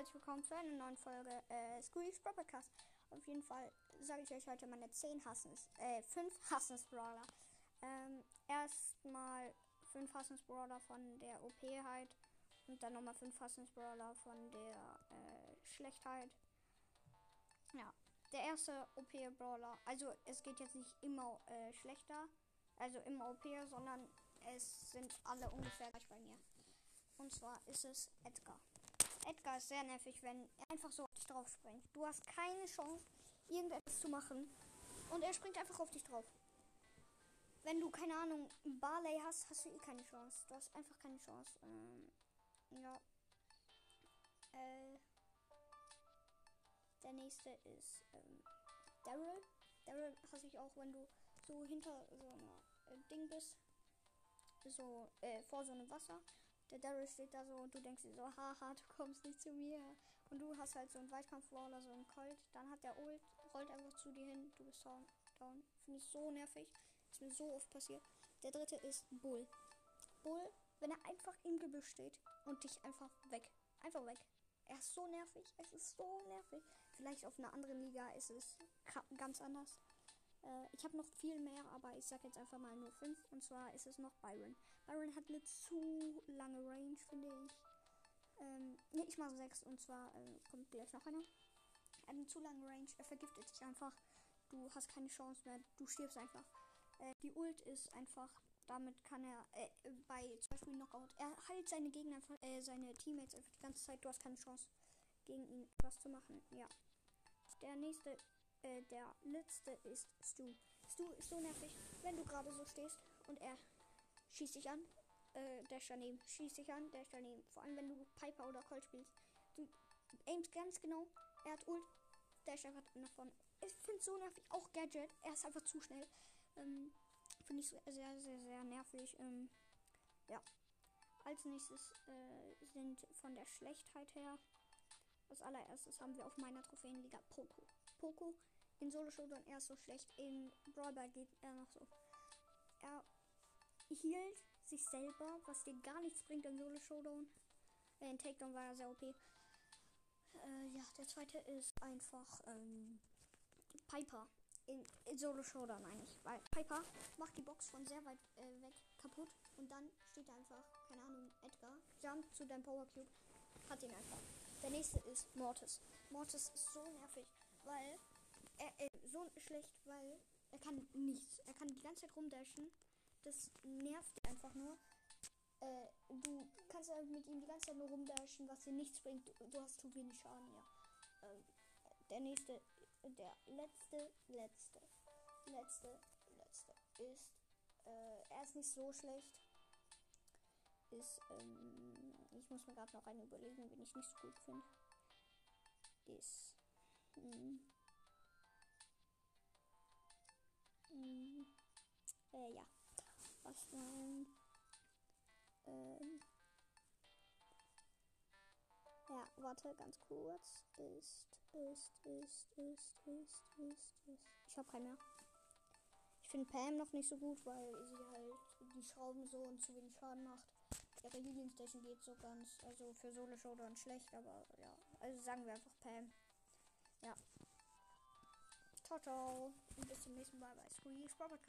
herzlich willkommen zu einer neuen Folge äh, Squeaks Podcast. Auf jeden Fall sage ich euch heute meine 10 Hassens, äh, 5 Hassens-Brawler. Ähm, erstmal 5 Hassens-Brawler von der OP-Heit und dann nochmal 5 Hassens-Brawler von der äh, Schlechtheit. Ja, der erste OP-Brawler, also es geht jetzt nicht immer äh, schlechter, also immer OP, sondern es sind alle ungefähr gleich bei mir. Und zwar ist es Edgar. Edgar ist sehr nervig, wenn er einfach so auf dich drauf springt. Du hast keine Chance, irgendetwas zu machen. Und er springt einfach auf dich drauf. Wenn du, keine Ahnung, Barley hast, hast du eh keine Chance. Du hast einfach keine Chance. Ähm, ja. Äh, der nächste ist ähm, Daryl. Daryl hasse ich auch, wenn du so hinter so einer äh, Ding bist. So, äh, vor so einem Wasser der Daryl steht da so und du denkst dir so, haha, du kommst nicht zu mir. Und du hast halt so einen Weitkampf-Waller, so einen Colt. Dann hat der Ult, rollt einfach zu dir hin, du bist down. down. Finde ich so nervig. Ist mir so oft passiert. Der dritte ist Bull. Bull, wenn er einfach im Gebüsch steht und dich einfach weg. Einfach weg. Er ist so nervig. Es ist so nervig. Vielleicht auf einer anderen Liga ist es ganz anders. Äh, ich habe noch viel mehr, aber ich sage jetzt einfach mal nur fünf. Und zwar ist es noch Byron. Byron hat eine zu lange Range, finde ich. Ähm, ne, ich mache sechs. Und zwar äh, kommt gleich noch einer. Er eine zu lange Range. Er vergiftet dich einfach. Du hast keine Chance mehr. Du stirbst einfach. Äh, die Ult ist einfach. Damit kann er äh, bei zum Beispiel Knockout. Er heilt seine Gegner einfach, äh, seine Teammates einfach die ganze Zeit. Du hast keine Chance gegen ihn was zu machen. Ja. Der nächste äh, der letzte ist Stu. Stu ist so nervig, wenn du gerade so stehst und er schießt dich an. Äh, ist daneben. Schießt dich an, der daneben. Vor allem, wenn du Piper oder Colt spielst. Du aimst ganz genau. Er hat Ult. Der ist einfach nach vorne. Ich finde so nervig. Auch Gadget. Er ist einfach zu schnell. Ähm, finde ich sehr, sehr, sehr, sehr nervig. Ähm, ja. Als nächstes äh, sind von der Schlechtheit her. Als allererstes haben wir auf meiner Trophäenliga Poco. Poco in Solo Showdown er ist so schlecht. In Brawlball geht er noch so. Er hielt sich selber, was dir gar nichts bringt in Solo Showdown. In Takedown war er sehr OP. Äh, ja, der zweite ist einfach ähm, Piper. In, in, Solo Showdown eigentlich. Weil Piper macht die Box von sehr weit äh, weg kaputt und dann steht da einfach, keine Ahnung, Edgar, jump zu deinem Power Cube, hat ihn einfach. Der nächste ist Mortis. Mortis ist so nervig weil er äh, so schlecht, weil er kann nichts. Er kann die ganze Zeit rumdashen. Das nervt einfach nur. Äh, du kannst halt mit ihm die ganze Zeit nur rumdashen, was dir nichts bringt. Du, du hast zu wenig Schaden, ja. Ähm, der nächste, der letzte, letzte, letzte, letzte ist, äh, er ist nicht so schlecht. Ist, ähm, ich muss mir gerade noch einen überlegen, wenn ich nicht so gut finde. Ist hm. Hm. Äh, ja. Was denn? Ähm. Ja, warte, ganz kurz. Ist, ist, ist, ist, ist, ist, ist. Ich habe keinen mehr. Ich finde Pam noch nicht so gut, weil sie halt die Schrauben so und zu wenig Schaden macht. Ihre Healing geht so ganz, also für Solo Showdown schlecht, aber ja. Also sagen wir einfach Pam. Ja. Ciao, ciao. Und bis zum nächsten Mal bei Squeeze Podcast.